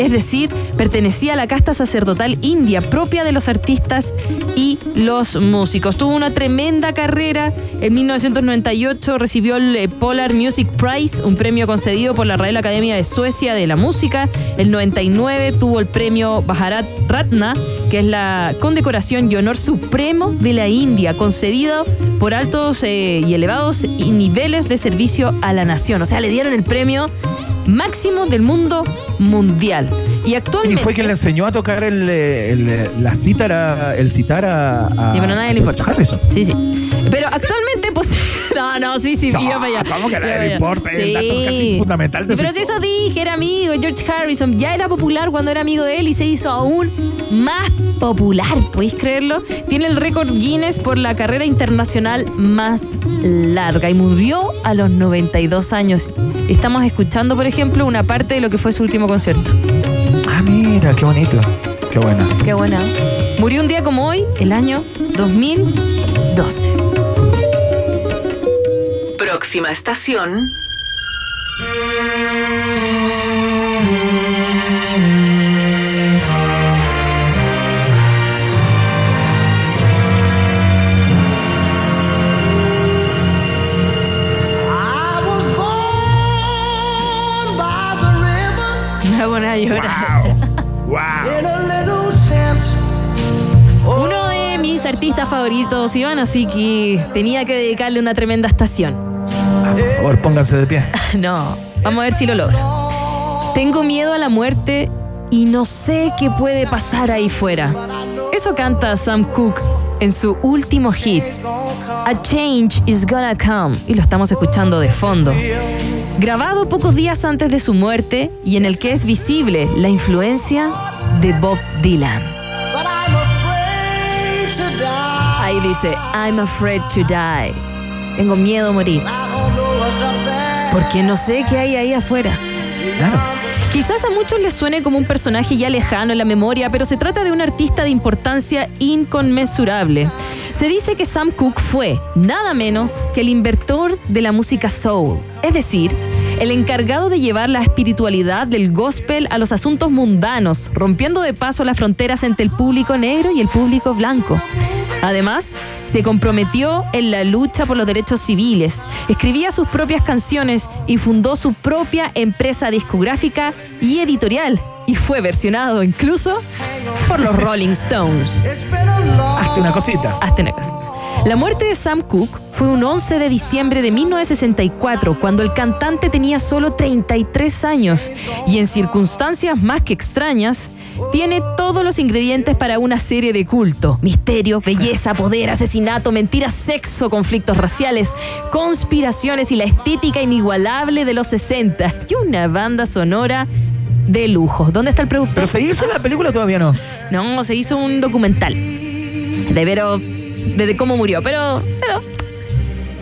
Es decir, pertenecía a la casta sacerdotal india propia de los artistas y los músicos. Tuvo una tremenda carrera. En 1998 recibió el eh, Polar Music Prize, un premio concedido por la Real Academia de Suecia de la Música. El 99 tuvo el premio Bharat Ratna, que es la condecoración y honor supremo de la India, concedido por altos eh, y elevados niveles de servicio a la nación. O sea, le dieron el premio máximo del mundo mundial. Y Y actualmente. fue quien le enseñó a tocar el, el, la cítara, el citar a, a Sí, pero nadie le importa. Harrison. Sí, sí. Pero actualmente, pues. [laughs] No, no, sí, sí, No, iba para allá. ¿cómo que a nadie Iba le para importa? allá. Es casi fundamental de Pero si eso dije, era amigo. George Harrison ya era popular cuando era amigo de él y se hizo aún más popular. ¿Podéis creerlo? Tiene el récord Guinness por la carrera internacional más larga y murió a los 92 años. Estamos escuchando, por ejemplo, una parte de lo que fue su último concierto. Ah, mira, qué bonito. Qué buena. Qué buena. Murió un día como hoy, el año 2012. Próxima estación. Me voy [laughs] [laughs] a poner a llorar. Uno de mis artistas favoritos, Iván, así que tenía que dedicarle una tremenda estación. Por favor, pónganse de pie. [laughs] No, vamos a ver si lo logra. Tengo miedo a la muerte y no sé qué puede pasar ahí fuera. Eso canta Sam Cooke en su último hit, A Change is Gonna Come, y lo estamos escuchando de fondo. Grabado pocos días antes de su muerte y en el que es visible la influencia de Bob Dylan. Ahí dice, I'm afraid to die. Tengo miedo a morir. Porque no sé qué hay ahí afuera. Quizás a muchos les suene como un personaje ya lejano en la memoria, pero se trata de un artista de importancia inconmensurable. Se dice que Sam Cooke fue nada menos que el inventor de la música soul, es decir, el encargado de llevar la espiritualidad del gospel a los asuntos mundanos, rompiendo de paso las fronteras entre el público negro y el público blanco. Además, se comprometió en la lucha por los derechos civiles, escribía sus propias canciones y fundó su propia empresa discográfica y editorial, y fue versionado incluso por los Rolling Stones. Hazte una cosita. Hazte una cosita. La muerte de Sam Cooke fue un 11 de diciembre de 1964, cuando el cantante tenía solo 33 años y en circunstancias más que extrañas, tiene todos los ingredientes para una serie de culto. Misterio, belleza, poder, asesinato, mentiras, sexo, conflictos raciales, conspiraciones y la estética inigualable de los 60 y una banda sonora de lujo. ¿Dónde está el productor? ¿Pero se hizo la película todavía no? No, se hizo un documental. De Vero, de cómo murió, pero.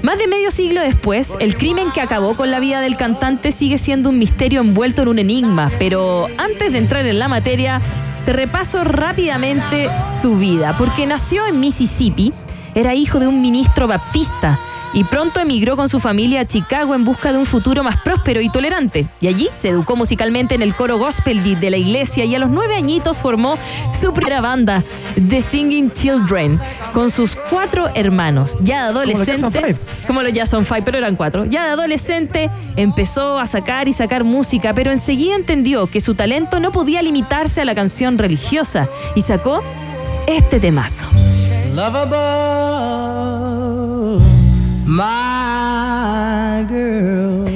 Más de medio siglo después, el crimen que acabó con la vida del cantante sigue siendo un misterio envuelto en un enigma. Pero antes de entrar en la materia, te repaso rápidamente su vida, porque nació en Mississippi, era hijo de un ministro baptista y pronto emigró con su familia a Chicago en busca de un futuro más próspero y tolerante. Y allí se educó musicalmente en el coro gospel de la iglesia y a los nueve añitos formó su primera banda, The Singing Children, con sus cuatro hermanos. Ya de adolescente, Five. como los Jackson Five, pero eran cuatro. Ya de adolescente empezó a sacar y sacar música, pero enseguida entendió que su talento no podía limitarse a la canción religiosa y sacó este temazo. Love above, my girl.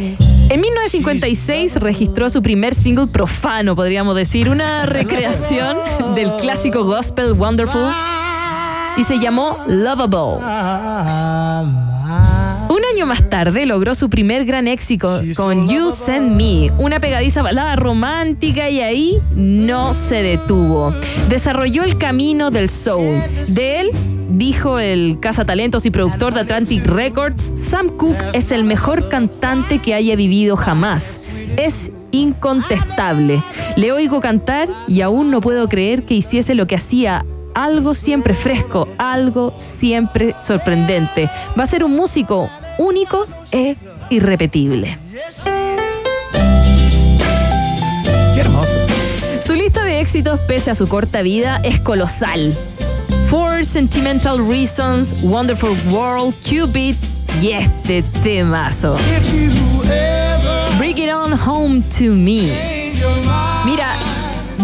En 1956 registró su primer single profano, podríamos decir, una [laughs] recreación del clásico gospel Wonderful y se llamó Lovable. Un año más tarde logró su primer gran éxito con You Send Me, una pegadiza balada romántica y ahí no se detuvo. Desarrolló el camino del soul. De él, dijo el cazatalentos y productor de Atlantic Records, Sam Cooke es el mejor cantante que haya vivido jamás. Es incontestable. Le oigo cantar y aún no puedo creer que hiciese lo que hacía algo siempre fresco, algo siempre sorprendente. Va a ser un músico único e irrepetible. Qué hermoso. Su lista de éxitos, pese a su corta vida, es colosal. For Sentimental Reasons, Wonderful World, Cupid y este temazo. Bring It On Home to Me. Mira,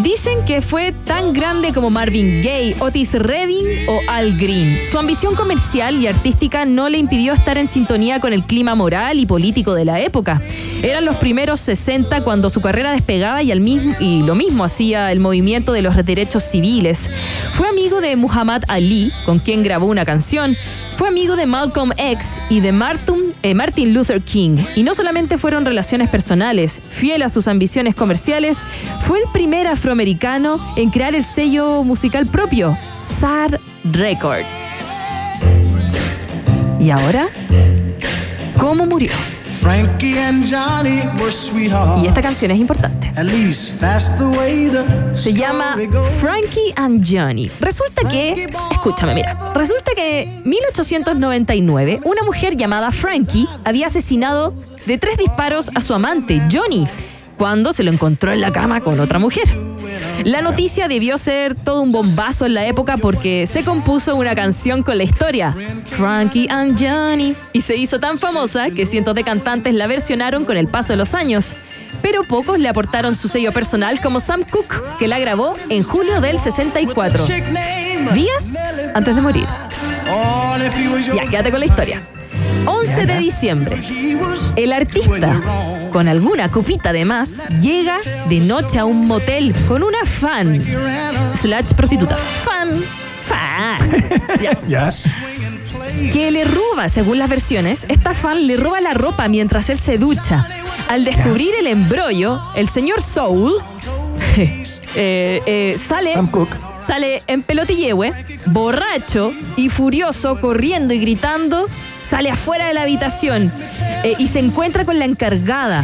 Dicen que fue tan grande como Marvin Gaye, Otis Redding o Al Green. Su ambición comercial y artística no le impidió estar en sintonía con el clima moral y político de la época. Eran los primeros 60 cuando su carrera despegaba y, al mismo, y lo mismo hacía el movimiento de los derechos civiles. Fue amigo de Muhammad Ali, con quien grabó una canción. Fue amigo de Malcolm X y de Martin, eh, Martin Luther King. Y no solamente fueron relaciones personales, fiel a sus ambiciones comerciales, fue el primer afroamericano en crear el sello musical propio, SAR Records. ¿Y ahora? ¿Cómo murió? Frankie and Johnny were sweethearts. Y esta canción es importante. At least that's the way the Se llama. Frankie and Johnny. Resulta que, escúchame, mira, resulta que en 1899 una mujer llamada Frankie había asesinado de tres disparos a su amante, Johnny, cuando se lo encontró en la cama con otra mujer. La noticia debió ser todo un bombazo en la época porque se compuso una canción con la historia, Frankie and Johnny, y se hizo tan famosa que cientos de cantantes la versionaron con el paso de los años. Pero pocos le aportaron su sello personal como Sam Cooke, que la grabó en julio del 64, días antes de morir. Ya, quédate con la historia. 11 de diciembre, el artista, con alguna copita de más, llega de noche a un motel con una fan, slash prostituta, fan, fan, [laughs] ya, Ya. que le roba, según las versiones, esta fan le roba la ropa mientras él se ducha. Al descubrir el embrollo, el señor Soul [laughs] eh, eh, sale, sale en pelotillehue, borracho y furioso, corriendo y gritando, sale afuera de la habitación eh, y se encuentra con la encargada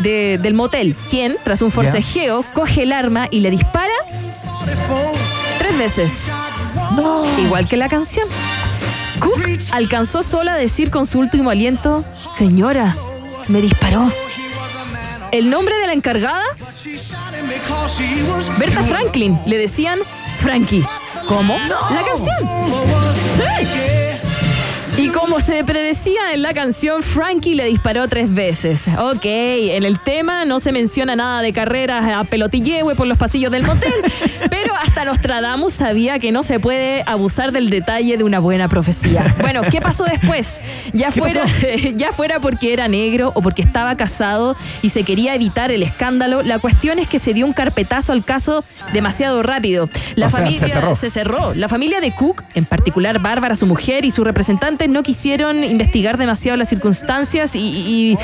de- del motel, quien, tras un forcejeo, coge el arma y le dispara tres veces. Igual que la canción. Cook alcanzó solo a decir con su último aliento, señora, me disparó. El nombre de la encargada, Berta Franklin. Le decían Frankie. ¿Cómo? La canción. Sí. Y como se predecía en la canción, Frankie le disparó tres veces. Ok, en el tema no se menciona nada de carreras a pelotillehue por los pasillos del motel, [laughs] pero hasta Nostradamus sabía que no se puede abusar del detalle de una buena profecía. Bueno, ¿qué pasó después? Ya ¿Qué fuera, [laughs] ya fuera porque era negro o porque estaba casado y se quería evitar el escándalo, la cuestión es que se dio un carpetazo al caso demasiado rápido. La O sea, familia se cerró. se cerró. La familia de Cook, en particular Bárbara, su mujer y sus representantes, no quisieron investigar demasiado las circunstancias y,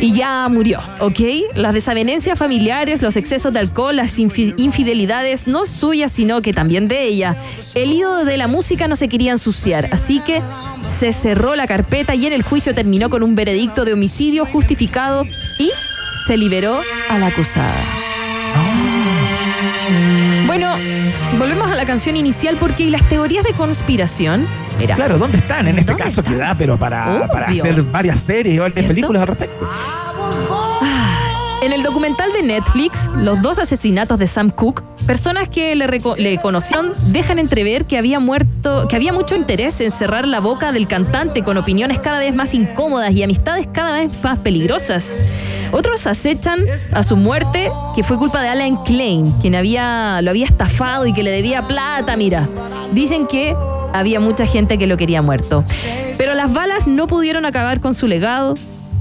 ya murió, ¿ok? Las desavenencias familiares, los excesos de alcohol, las infi- infidelidades, no suyas, sino que también de ella. El ídolo de la música no se quería ensuciar, así que se cerró la carpeta y en el juicio terminó con un veredicto de homicidio justificado y se liberó a la acusada. Bueno, volvemos a la canción inicial porque las teorías de conspiración. Mira, Claro, ¿dónde están? En este ¿Dónde caso que da, pero para, hacer varias series ¿Cierto? películas al respecto. En el documental de Netflix, los dos asesinatos de Sam Cooke, personas que le, le conocieron dejan entrever que había muerto, que había mucho interés en cerrar la boca del cantante con opiniones cada vez más incómodas y amistades cada vez más peligrosas. Otros acechan a su muerte, que fue culpa de Alan Klein, quien había, lo había estafado y que le debía plata, mira. Dicen que había mucha gente que lo quería muerto. Pero las balas no pudieron acabar con su legado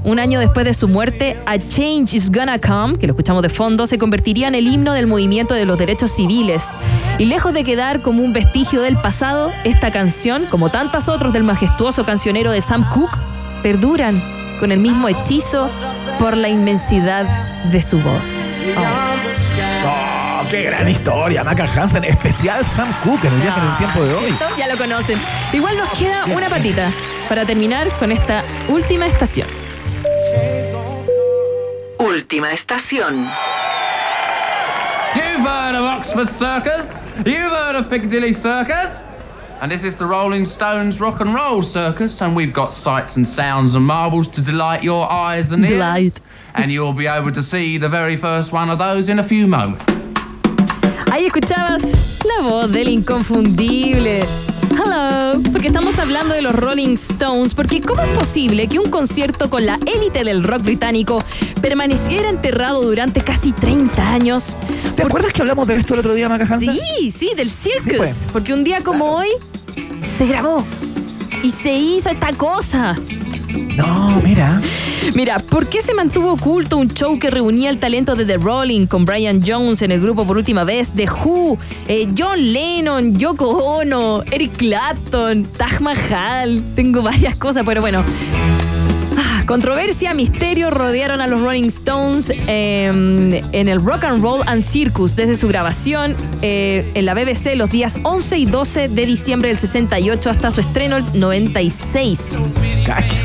un año después de su muerte, A Change is Gonna Come, que lo escuchamos de fondo, se convertiría en el himno del movimiento de los derechos civiles. Y lejos de quedar como un vestigio del pasado, esta canción, como tantas otras del majestuoso cancionero de Sam Cooke, perduran con el mismo hechizo por la inmensidad de su voz. Oh, qué gran historia, Maca Hansen, especial Sam Cooke en el viaje en el tiempo de hoy. ¿Cierto? Ya lo conocen. Igual nos queda una patita para terminar con esta última estación. Última estación. You've heard of Oxford Circus? You've heard of Piccadilly Circus? And this is the Rolling Stones Rock and Roll Circus, and we've got sights and sounds and marvels to delight your eyes and ears. Delight. And you'll be able to see the very first one of those in a few moments. Ahí escuchabas la voz del inconfundible. Hello, porque estamos hablando de los Rolling Stones, porque ¿cómo es posible que un concierto con la élite del rock británico permaneciera enterrado durante casi 30 años? ¿Te acuerdas que hablamos de esto el otro día, Maca Hansen? Sí, sí, del circus. Sí, pues. Porque un día como hoy se grabó y se hizo esta cosa. No, mira. Mira, ¿por qué se mantuvo oculto un show que reunía el talento de The Rolling con Brian Jones en el grupo por última vez, The Who, eh, John Lennon, Yoko Ono, Eric Clapton, Taj Mahal? Tengo varias cosas, pero bueno. Controversia, misterio rodearon a los Rolling Stones eh, en el Rock and Roll and Circus desde su grabación eh, en la BBC los días 11 y 12 de diciembre del 68 hasta su estreno el 96.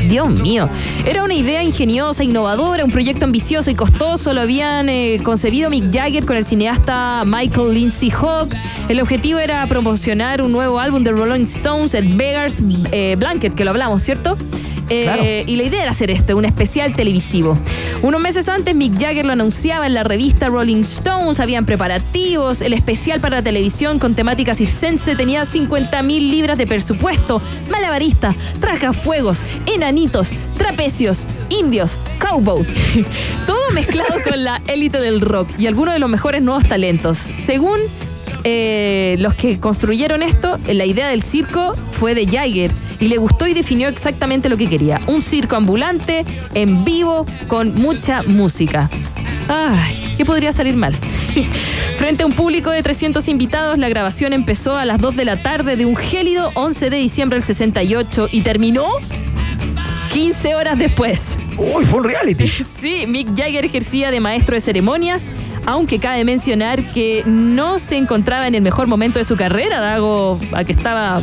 Dios mío. Era una idea ingeniosa, innovadora, un proyecto ambicioso y costoso. Lo habían eh, concebido Mick Jagger con el cineasta Michael Lindsay Hawk. El objetivo era promocionar un nuevo álbum de Rolling Stones, el Beggar's eh, Blanket, que lo hablamos, ¿cierto? Eh. Y la idea era hacer este, un especial televisivo. Unos meses antes, Mick Jagger lo anunciaba en la revista Rolling Stones, habían preparativos, el especial para la televisión con temática circense tenía 50 mil libras de presupuesto, malabarista, fuegos, enanitos, trapecios, indios, cowboy. [laughs] Todo mezclado con la élite del rock y algunos de los mejores nuevos talentos. Según eh, los que construyeron esto, eh, la idea del circo fue de Jagger y le gustó y definió exactamente lo que quería. Un circo ambulante, en vivo, con mucha música. Ay, ¿qué podría salir mal? [laughs] Frente a un público de 300 invitados, la grabación empezó a las 2 de la tarde de un gélido 11 de diciembre del 68 y terminó 15 horas después. Uy, fue un reality. [laughs] Sí, Mick Jagger ejercía de maestro de ceremonias, aunque cabe mencionar que no se encontraba en el mejor momento de su carrera, dado a que estaba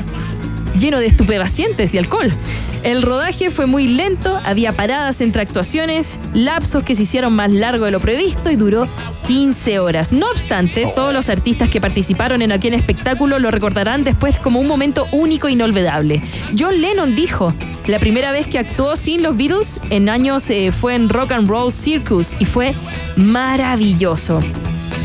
lleno de estupefacientes y alcohol. El rodaje fue muy lento, había paradas entre actuaciones, lapsos que se hicieron más largo de lo previsto y duró 15 horas. No obstante, todos los artistas que participaron en aquel espectáculo lo recordarán después como un momento único e inolvidable. John Lennon dijo, la primera vez que actuó sin los Beatles en años eh, fue en Rock and Roll Circus y fue maravilloso.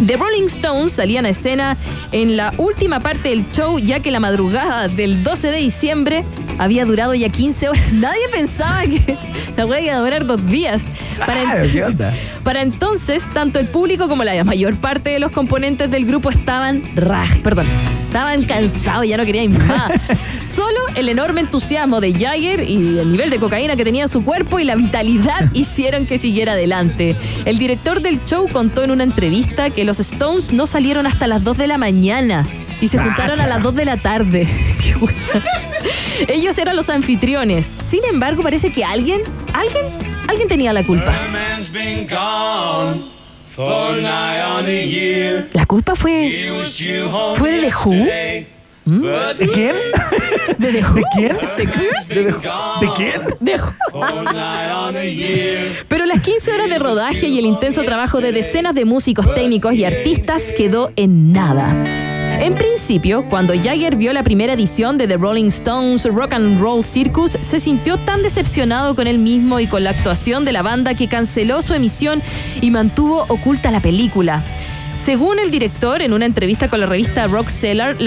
The Rolling Stones salían a escena en la última parte del show, ya que la madrugada del 12 de diciembre había durado ya 15 horas. [laughs] Nadie pensaba que [laughs] la wea iba a durar dos días. Para, Claro, ¿qué onda? [laughs] para entonces, tanto el público como la mayor parte de los componentes del grupo estaban raj, perdón, estaban cansados, ya no querían más. Solo el enorme entusiasmo de Jagger y el nivel de cocaína que tenía en su cuerpo y la vitalidad [laughs] hicieron que siguiera adelante. El director del show contó en una entrevista que los Stones no salieron hasta las 2 de la mañana y se juntaron a las 2 de la tarde. [laughs] Ellos eran los anfitriones. Sin embargo, parece que alguien, alguien, alguien tenía la culpa. La culpa fue fue de The Who. ¿De quién? ¿De? ¿De quién? ¿De quién? ¿De, de quién? Year. Pero las 15 horas de rodaje y el intenso trabajo de decenas de músicos técnicos y artistas quedó en nada. En principio, cuando Jagger vio la primera edición de The Rolling Stones Rock and Roll Circus, se sintió tan decepcionado con él mismo y con la actuación de la banda que canceló su emisión y mantuvo oculta la película. Según el director, en una entrevista con la revista Rock Seller,